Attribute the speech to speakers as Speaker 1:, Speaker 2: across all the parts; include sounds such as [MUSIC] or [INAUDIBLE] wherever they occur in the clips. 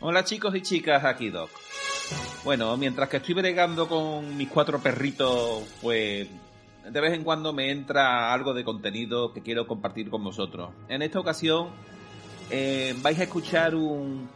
Speaker 1: Hola chicos y chicas, aquí Doc. Bueno, mientras que estoy bregando con mis cuatro perritos, pues de vez en cuando me entra algo de contenido que quiero compartir con vosotros. En esta ocasión eh, vais a escuchar un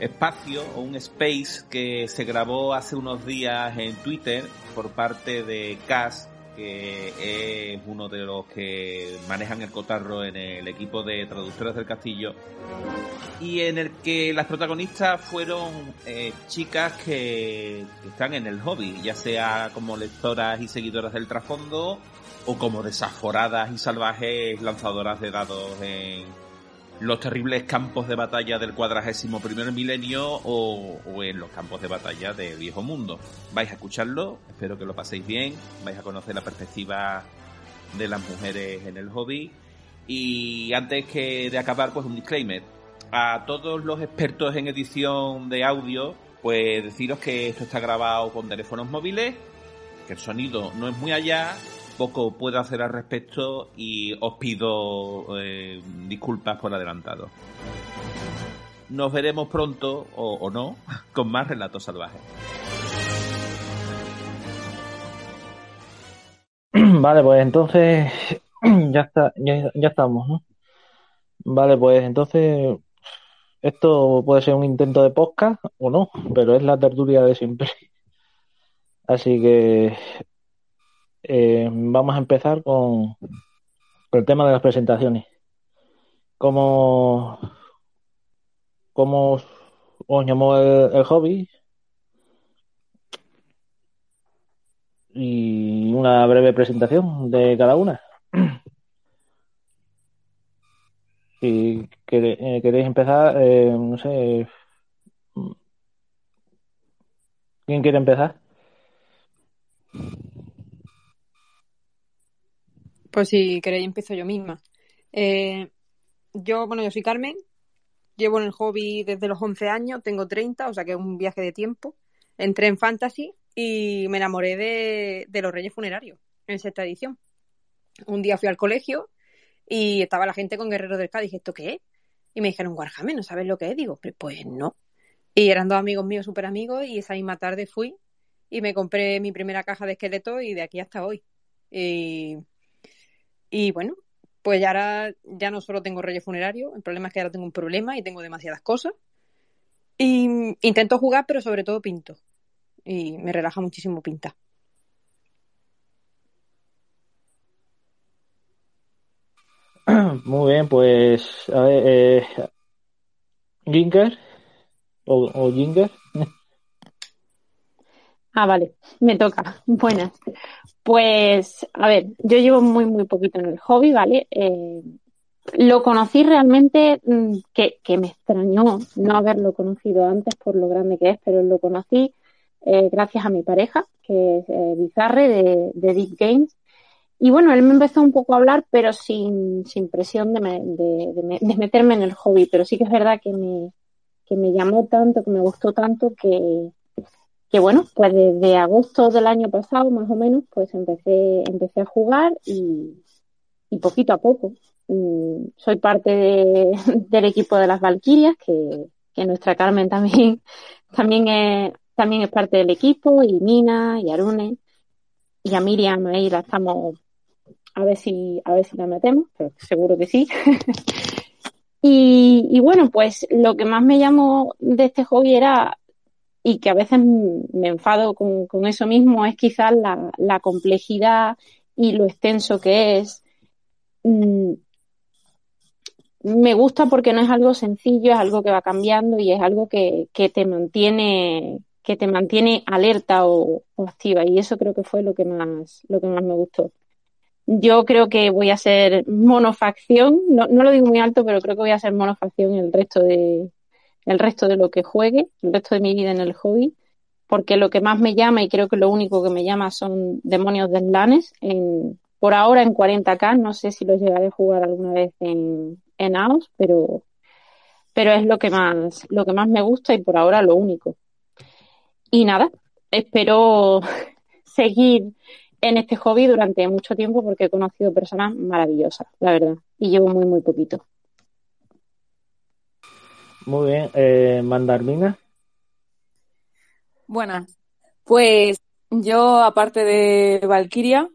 Speaker 1: espacio o un space que se grabó hace unos días en Twitter por parte de Cas, que es uno de los que manejan el cotarro en el equipo de traductores del castillo, y en el que las protagonistas fueron eh, chicas que, que están en el hobby, ya sea como lectoras y seguidoras del trasfondo, o como desaforadas y salvajes lanzadoras de dados en los terribles campos de batalla del cuadragésimo primer milenio o, o en los campos de batalla del viejo mundo. Vais a escucharlo, espero que lo paséis bien, vais a conocer la perspectiva de las mujeres en el hobby. Y antes que de acabar, pues un disclaimer. A todos los expertos en edición de audio, pues deciros que esto está grabado con teléfonos móviles, que el sonido no es muy allá, poco puedo hacer al respecto y os pido eh, disculpas por adelantado. Nos veremos pronto, o, no, [LAUGHS] con más relatos salvajes. [CLEARS THROAT]
Speaker 2: Vale, pues entonces [CLEARS THROAT] ya está, ya, ya estamos, ¿no? Vale, pues entonces esto puede ser un intento de podcast o no, pero es la tertulia de siempre. [LAUGHS] Así que eh, vamos a empezar con, el tema de las presentaciones. ¿Cómo, cómo os llamó el, hobby? Y una breve presentación de cada una. [CLEARS THROAT] Si eh, queréis empezar, eh, no sé. ¿Quién quiere empezar?
Speaker 3: Pues si queréis empiezo yo misma. Eh, yo, bueno, yo soy Carmen, llevo en el hobby desde los 11 años, tengo 30, o sea que es un viaje de tiempo. Entré en Fantasy y me enamoré de, de los Reyes Funerarios en sexta edición. Un día fui al colegio y estaba la gente con Guerreros del K, dije, ¿esto qué es? Y me dijeron, Warhammer, ¿no sabes lo que es? Digo, pues no. Y eran dos amigos míos, súper amigos, y esa misma tarde fui y me compré mi primera caja de esqueletos y de aquí hasta hoy. Y, y bueno, pues ya ahora ya no solo tengo Reyes Funerarios, el problema es que ahora tengo un problema y tengo demasiadas cosas. Y intento jugar, pero sobre todo pinto. Y me relaja muchísimo pintar. [CLEARS THROAT]
Speaker 2: Muy bien, pues a ver, eh, Ginger o, o Ginger. [LAUGHS]
Speaker 4: Ah, vale, me toca. [LAUGHS] Buenas. Pues, a ver, yo llevo muy, muy poquito en el hobby, ¿vale? Eh, lo conocí realmente, mm, que, que me extrañó no haberlo conocido antes por lo grande que es, pero lo conocí eh, gracias a mi pareja, que es eh, Bizarre de, de Deep Games. Y bueno, él me empezó un poco a hablar, pero sin, sin presión de, me- de, de de meterme en el hobby. Pero sí que es verdad que me, que me llamó tanto, que me gustó tanto, que, que bueno, pues desde agosto del año pasado, más o menos, pues empecé, empecé a jugar y, y poquito a poco. Mm, Soy parte de- [LAUGHS] del equipo de las Valquirias, que, que nuestra Carmen también, [LAUGHS] también es, también es parte del equipo, y Mina, y Arune, y a Miriam ahí la estamos, a ver si, a ver si la metemos, pero seguro que sí. [LAUGHS] Y, y bueno, pues lo que más me llamó de este hobby era y que a veces me enfado con, con eso mismo, es quizás la, complejidad y lo extenso que es. Mm, me gusta porque no es algo sencillo, es algo que va cambiando y es algo que, que te mantiene que te mantiene alerta o, activa y eso creo que fue lo que más lo que más me gustó. Yo creo que voy a ser monofacción, no, no lo digo muy alto, pero creo que voy a ser monofacción el resto de el resto de lo que juegue, el resto de mi vida en el hobby, porque lo que más me llama y creo que lo único que me llama son demonios de Slanes en, por ahora en 40k, no sé si lo llegaré a jugar alguna vez en, en AOS, pero, pero es lo que más, lo que más me gusta y por ahora lo único. Y nada, espero [LAUGHS] seguir en este hobby durante mucho tiempo porque he conocido personas maravillosas, la verdad, y llevo muy, muy poquito.
Speaker 2: Muy bien, eh, Mandarmina.
Speaker 5: Buenas, pues yo aparte de Valkyria,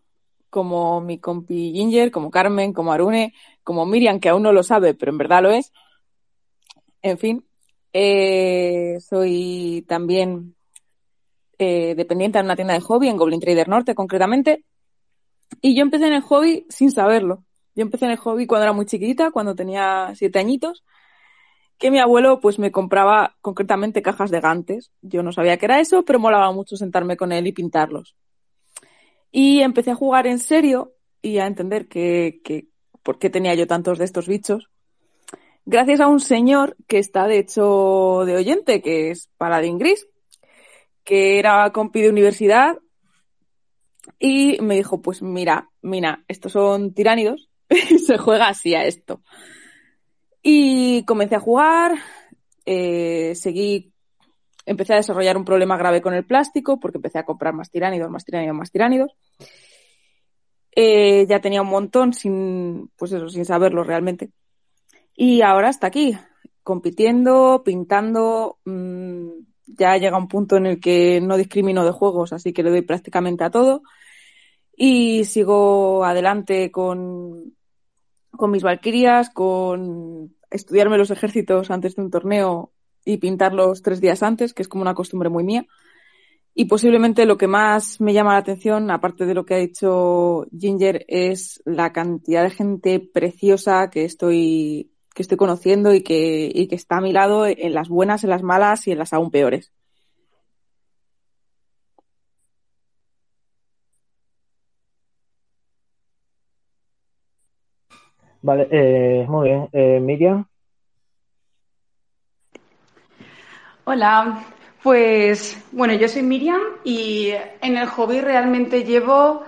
Speaker 5: como mi compi Ginger, como Carmen, como Arune, como Miriam, que aún no lo sabe, pero en verdad lo es. En fin, eh, soy también eh, dependiente de una tienda de hobby, en Goblin Trader Norte concretamente. Y yo empecé en el hobby sin saberlo. Yo empecé en el hobby cuando era muy chiquita, cuando tenía siete añitos, que mi abuelo pues me compraba concretamente cajas de gantes. Yo no sabía qué era eso, pero molaba mucho sentarme con él y pintarlos. Y empecé a jugar en serio y a entender que, que por qué tenía yo tantos de estos bichos. Gracias a un señor que está de hecho de oyente, que es Paladín Gris, que era compi de universidad y me dijo, pues mira, mira, estos son tiránidos [LAUGHS] se juega así a esto. Y comencé a jugar, eh, seguí empecé a desarrollar un problema grave con el plástico porque empecé a comprar más tiránidos, más tiránidos, más tiránidos. Eh, ya tenía un montón sin, pues eso, sin saberlo realmente. Y ahora está aquí, compitiendo, pintando. Mmm, ya llega un punto en el que no discrimino de juegos, así que le doy prácticamente a todo. Y sigo adelante con, con mis valquirias, con estudiarme los ejércitos antes de un torneo y pintarlos tres días antes, que es como una costumbre muy mía. Y posiblemente lo que más me llama la atención, aparte de lo que ha hecho Ginger, es la cantidad de gente preciosa que estoy, que estoy conociendo y que, y que está a mi lado en las buenas, en las malas y en las aún peores.
Speaker 2: Vale, eh, muy bien. Eh, Miriam.
Speaker 6: Hola, pues bueno, yo soy Miriam y en el hobby realmente llevo,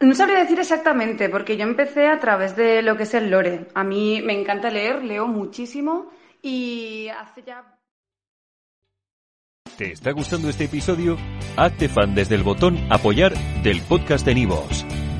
Speaker 6: no sabría decir exactamente, porque yo empecé a través de lo que es el lore. A mí me encanta leer, leo muchísimo y hace ya...
Speaker 7: ¿Te está gustando este episodio? Hazte fan desde el botón apoyar del podcast de Nivos.